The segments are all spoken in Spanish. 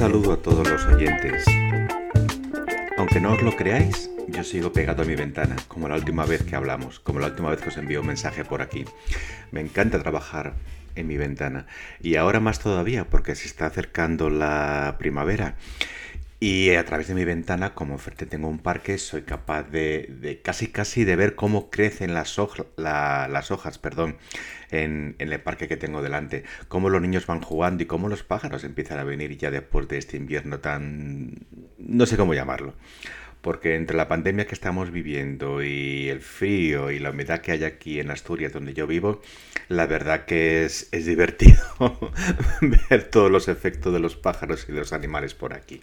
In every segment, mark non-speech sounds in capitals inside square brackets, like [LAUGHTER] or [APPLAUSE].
oyentes. Aunque no os lo creáis, yo sigo pegado a mi ventana, como la última vez que hablamos, como la última vez que os envío un mensaje por aquí. Me encanta trabajar en mi ventana y ahora más todavía porque se está acercando la primavera y a través de mi ventana, como enfrente tengo un parque, soy capaz de, casi casi de ver cómo crecen las, las hojas perdón, en, el parque que tengo delante, cómo los niños van jugando y cómo los pájaros empiezan a venir ya después de este invierno tan... no sé cómo llamarlo. Porque entre la pandemia que estamos viviendo y el frío y la humedad que hay aquí en Asturias, donde yo vivo, la verdad que es [LAUGHS] divertido ver todos los efectos de los pájaros y de los animales por aquí.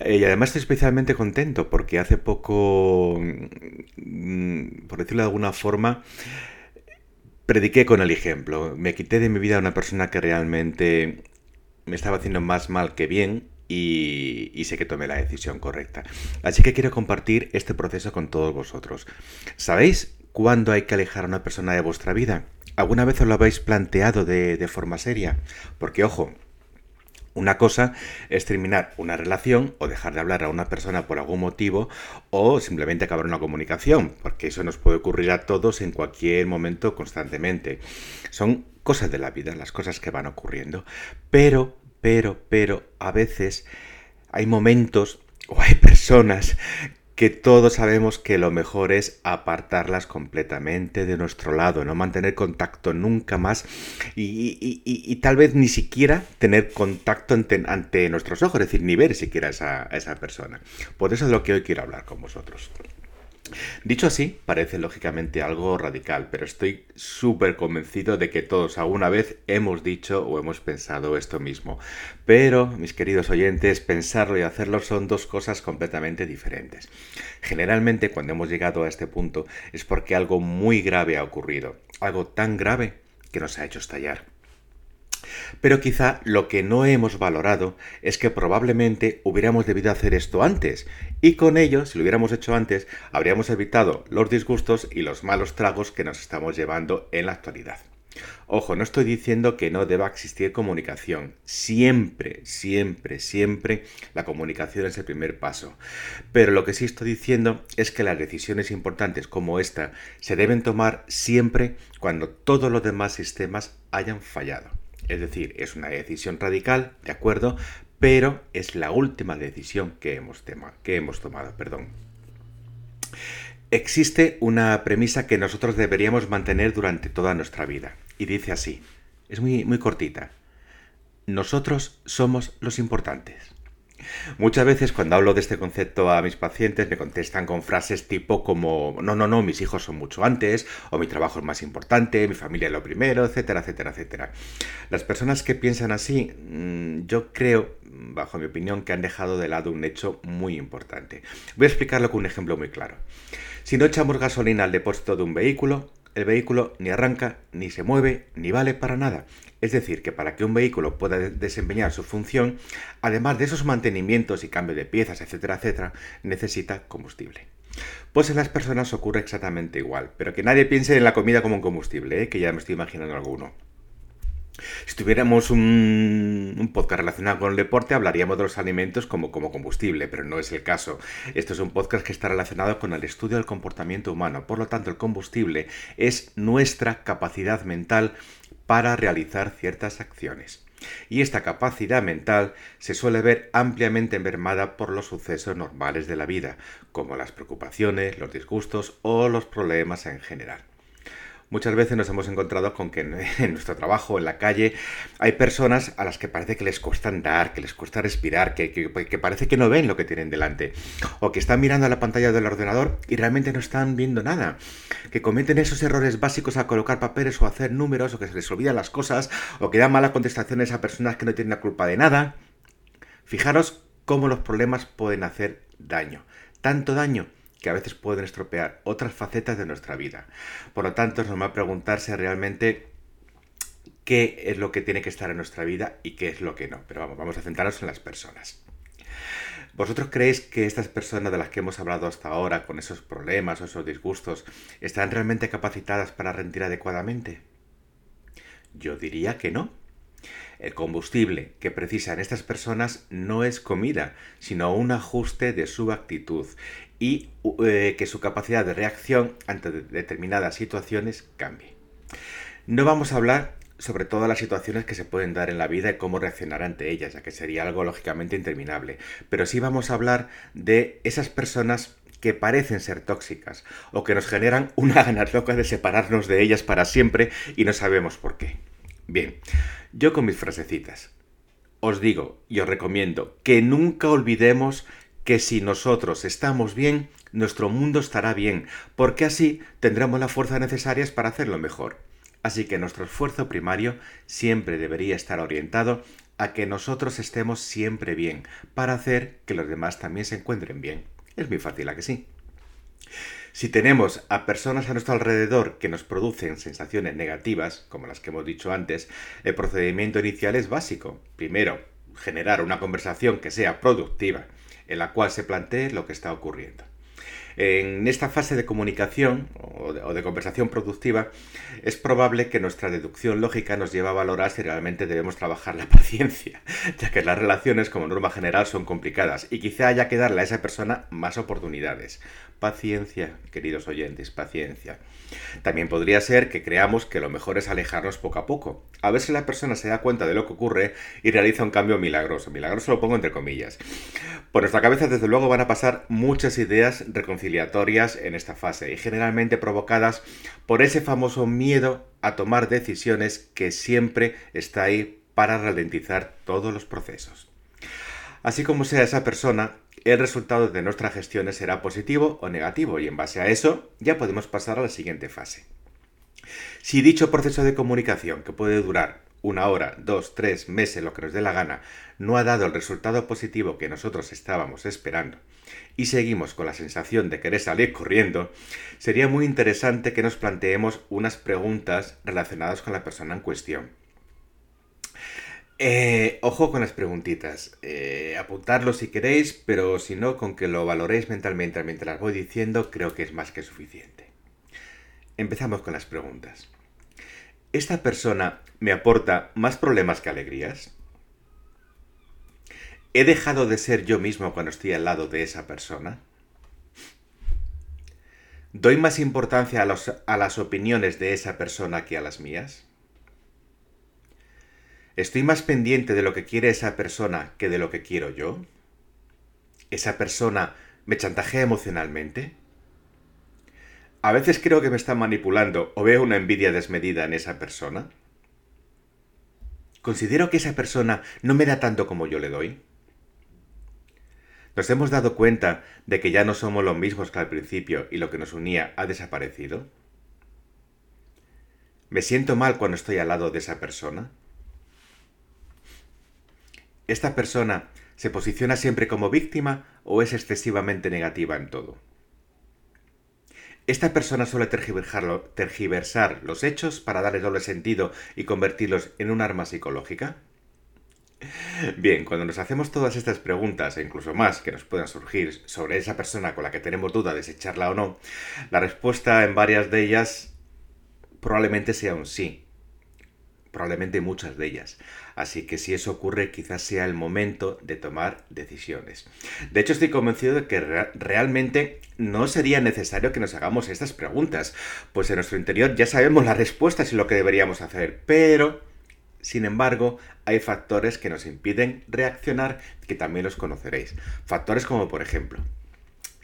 Eh, y además estoy especialmente contento porque hace poco, mm, por decirlo de alguna forma, prediqué con el ejemplo. Me quité de mi vida a una persona que realmente me estaba haciendo más mal que bien y, sé que tomé la decisión correcta. Así que quiero compartir este proceso con todos vosotros. ¿Sabéis cuándo hay que alejar a una persona de vuestra vida? ¿Alguna vez os lo habéis planteado de forma seria? Porque, ojo, una cosa es terminar una relación o dejar de hablar a una persona por algún motivo o simplemente acabar una comunicación, porque eso nos puede ocurrir a todos en cualquier momento constantemente. Son cosas de la vida, las cosas que van ocurriendo. Pero, pero, pero, a veces hay momentos o hay personas que todos sabemos que lo mejor es apartarlas completamente de nuestro lado, no mantener contacto nunca más y, tal vez ni siquiera tener contacto ante, nuestros ojos, es decir, ni ver siquiera a esa, a esa persona. Por eso es lo que hoy quiero hablar con vosotros. Dicho así, parece lógicamente algo radical, pero estoy súper convencido de que todos alguna vez hemos dicho o hemos pensado esto mismo. Pero, mis queridos oyentes, pensarlo y hacerlo son dos cosas completamente diferentes. Generalmente cuando hemos llegado a este punto es porque algo muy grave ha ocurrido, algo tan grave que nos ha hecho estallar. Pero quizá lo que no hemos valorado es que probablemente hubiéramos debido hacer esto antes, y con ello, si lo hubiéramos hecho antes, habríamos evitado los disgustos y los malos tragos que nos estamos llevando en la actualidad. Ojo, no estoy diciendo que no deba existir comunicación. Siempre, siempre, siempre la comunicación es el primer paso. Pero lo que sí estoy diciendo es que las decisiones importantes como esta se deben tomar siempre cuando todos los demás sistemas hayan fallado. Es decir, es una decisión radical, de acuerdo, pero es la última decisión que hemos, que hemos tomado. Perdón. Existe una premisa que nosotros deberíamos mantener durante toda nuestra vida, y dice así, es muy, muy cortita. Nosotros somos los importantes. Muchas veces cuando hablo de este concepto a mis pacientes me contestan con frases tipo como no, no, no, mis hijos son mucho antes, o mi trabajo es más importante, mi familia es lo primero, etcétera, etcétera, etcétera. Las personas que piensan así, mm, yo creo, bajo mi opinión, que han dejado de lado un hecho muy importante. Voy a explicarlo con un ejemplo muy claro. Si no echamos gasolina al depósito de un vehículo, el vehículo ni arranca, ni se mueve, ni vale para nada. Es decir, que para que un vehículo pueda desempeñar su función, además de esos mantenimientos y cambio de piezas, etcétera, etcétera, necesita combustible. Pues en las personas ocurre exactamente igual, pero que nadie piense en la comida como un combustible, ¿eh? que ya me estoy imaginando alguno. Si tuviéramos un, podcast relacionado con el deporte, hablaríamos de los alimentos como, combustible, pero no es el caso. Esto es un podcast que está relacionado con el estudio del comportamiento humano. Por lo tanto, el combustible es nuestra capacidad mental para realizar ciertas acciones. Y esta capacidad mental se suele ver ampliamente envermada por los sucesos normales de la vida, como las preocupaciones, los disgustos o los problemas en general. Muchas veces nos hemos encontrado con que [LAUGHS] en nuestro trabajo, en la calle, hay personas a las que parece que les cuesta andar, que les cuesta respirar, que, que, parece que no ven lo que tienen delante, o que están mirando a la pantalla del ordenador y realmente no están viendo nada, que cometen esos errores básicos al colocar papeles o hacer números, o que se les olvidan las cosas, o que dan malas contestaciones a personas que no tienen la culpa de nada. Fijaros cómo los problemas pueden hacer daño, tanto daño que a veces pueden estropear otras facetas de nuestra vida. Por lo tanto, es normal preguntarse realmente qué es lo que tiene que estar en nuestra vida y qué es lo que no. Pero vamos, vamos a centrarnos en las personas. ¿Vosotros creéis que estas personas de las que hemos hablado hasta ahora, con esos problemas o esos disgustos, están realmente capacitadas para rendir adecuadamente? Yo diría que no. El combustible que precisan estas personas no es comida, sino un ajuste de su actitud y eh, que su capacidad de reacción ante determinadas situaciones cambie. No vamos a hablar sobre todas las situaciones que se pueden dar en la vida y cómo reaccionar ante ellas, ya que sería algo lógicamente interminable, pero sí vamos a hablar de esas personas que parecen ser tóxicas o que nos generan una ganas loca de separarnos de ellas para siempre y no sabemos por qué. Bien, yo con mis frasecitas. Os digo y os recomiendo que nunca olvidemos que si nosotros estamos bien, nuestro mundo estará bien, porque así tendremos las fuerzas necesarias para hacerlo mejor. Así que nuestro esfuerzo primario siempre debería estar orientado a que nosotros estemos siempre bien, para hacer que los demás también se encuentren bien. Es muy fácil, ¿a que sí? Si tenemos a personas a nuestro alrededor que nos producen sensaciones negativas, como las que hemos dicho antes, el procedimiento inicial es básico. Primero, generar una conversación que sea productiva, en la cual se plantee lo que está ocurriendo. En esta fase de comunicación o de, conversación productiva es probable que nuestra deducción lógica nos lleve a valorar si realmente debemos trabajar la [LAUGHS] paciencia, ya que las relaciones como norma general son complicadas y quizá haya que darle a esa persona más oportunidades. Paciencia, queridos oyentes, paciencia. También podría ser que creamos que lo mejor es alejarnos poco a poco, a ver si la persona se da cuenta de lo que ocurre y realiza un cambio milagroso. Milagroso lo pongo entre comillas. Por nuestra cabeza, desde luego, van a pasar muchas ideas reconciliatorias en esta fase y generalmente provocadas por ese famoso miedo a tomar decisiones que siempre está ahí para ralentizar todos los procesos. Así como sea esa persona, el resultado de nuestras gestiones será positivo o negativo y en base a eso ya podemos pasar a la siguiente fase. Si dicho proceso de comunicación, que puede durar una hora, dos, tres meses, lo que nos dé la gana, no ha dado el resultado positivo que nosotros estábamos esperando y seguimos con la sensación de querer salir corriendo, sería muy interesante que nos planteemos unas preguntas relacionadas con la persona en cuestión. Eh, ojo con las preguntitas. Eh, apuntarlo si queréis, pero si no, con que lo valoréis mentalmente mientras las voy diciendo, creo que es más que suficiente. Empezamos con las preguntas. ¿Esta persona me aporta más problemas que alegrías? ¿He dejado de ser yo mismo cuando estoy al lado de esa persona? ¿Doy más importancia a, a las opiniones de esa persona que a las mías? ¿Estoy más pendiente de lo que quiere esa persona que de lo que quiero yo? ¿Esa persona me chantajea emocionalmente? A veces creo que me está manipulando o veo una envidia desmedida en esa persona. ¿Considero que esa persona no me da tanto como yo le doy? ¿Nos hemos dado cuenta de que ya no somos los mismos que al principio y lo que nos unía ha desaparecido? ¿Me siento mal cuando estoy al lado de esa persona? ¿Esta persona se posiciona siempre como víctima o es excesivamente negativa en todo? ¿Esta persona suele tergiversar los hechos para darle doble sentido y convertirlos en un arma psicológica? Bien, cuando nos hacemos todas estas preguntas, e incluso más que nos puedan surgir sobre esa persona con la que tenemos duda de si echarla o no, la respuesta en varias de ellas probablemente sea un sí probablemente muchas de ellas. Así que si eso ocurre, quizás sea el momento de tomar decisiones. De hecho, estoy convencido de que realmente no sería necesario que nos hagamos estas preguntas, pues en nuestro interior ya sabemos las respuestas y lo que deberíamos hacer, pero, sin embargo, hay factores que nos impiden reaccionar que también los conoceréis. Factores como, por ejemplo,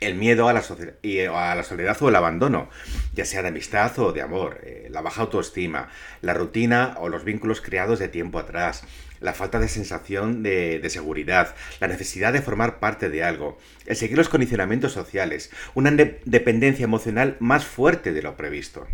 el miedo a la, a la, soledad o el abandono, ya sea de amistad o de amor, eh, la baja autoestima, la rutina o los vínculos creados de tiempo atrás, la falta de sensación de, seguridad, la necesidad de formar parte de algo, el seguir los condicionamientos sociales, una dependencia emocional más fuerte de lo previsto.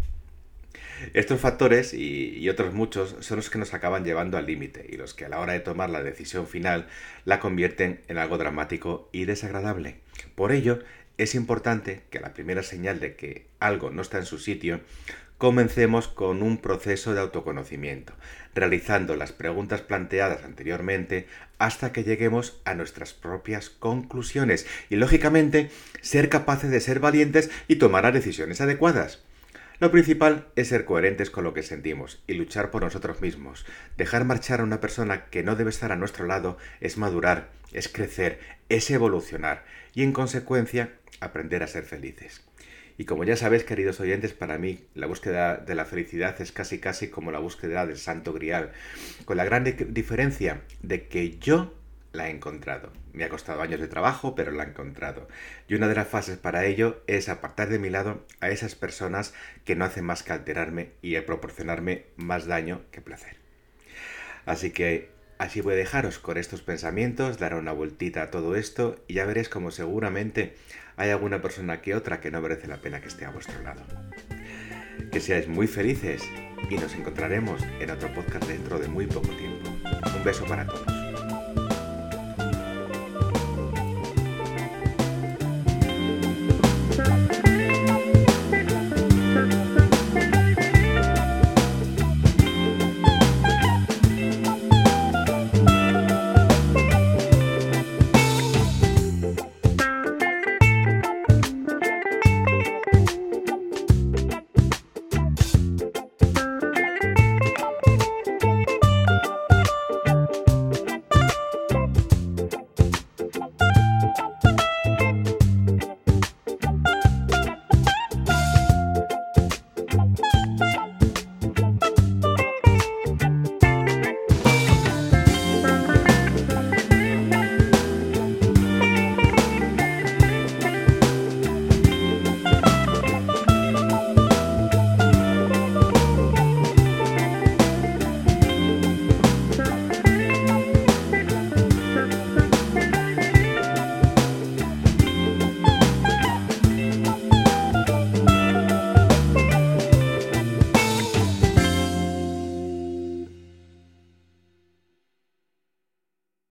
Estos factores y, otros muchos son los que nos acaban llevando al límite y los que a la hora de tomar la decisión final la convierten en algo dramático y desagradable. Por ello, es importante que a la primera señal de que algo no está en su sitio, comencemos con un proceso de autoconocimiento, realizando las preguntas planteadas anteriormente hasta que lleguemos a nuestras propias conclusiones y, lógicamente, ser capaces de ser valientes y tomar las decisiones adecuadas. Lo principal es ser coherentes con lo que sentimos y luchar por nosotros mismos. Dejar marchar a una persona que no debe estar a nuestro lado es madurar, es crecer, es evolucionar y en consecuencia aprender a ser felices. Y como ya sabéis, queridos oyentes, para mí la búsqueda de la felicidad es casi casi como la búsqueda del santo grial, con la gran diferencia de que yo la he encontrado. Me ha costado años de trabajo, pero la he encontrado. Y una de las fases para ello es apartar de mi lado a esas personas que no hacen más que alterarme y proporcionarme más daño que placer. Así que así voy a dejaros con estos pensamientos, dar una vueltita a todo esto y ya veréis como seguramente hay alguna persona que otra que no merece la pena que esté a vuestro lado. Que seáis muy felices y nos encontraremos en otro podcast dentro de muy poco tiempo. Un beso para todos.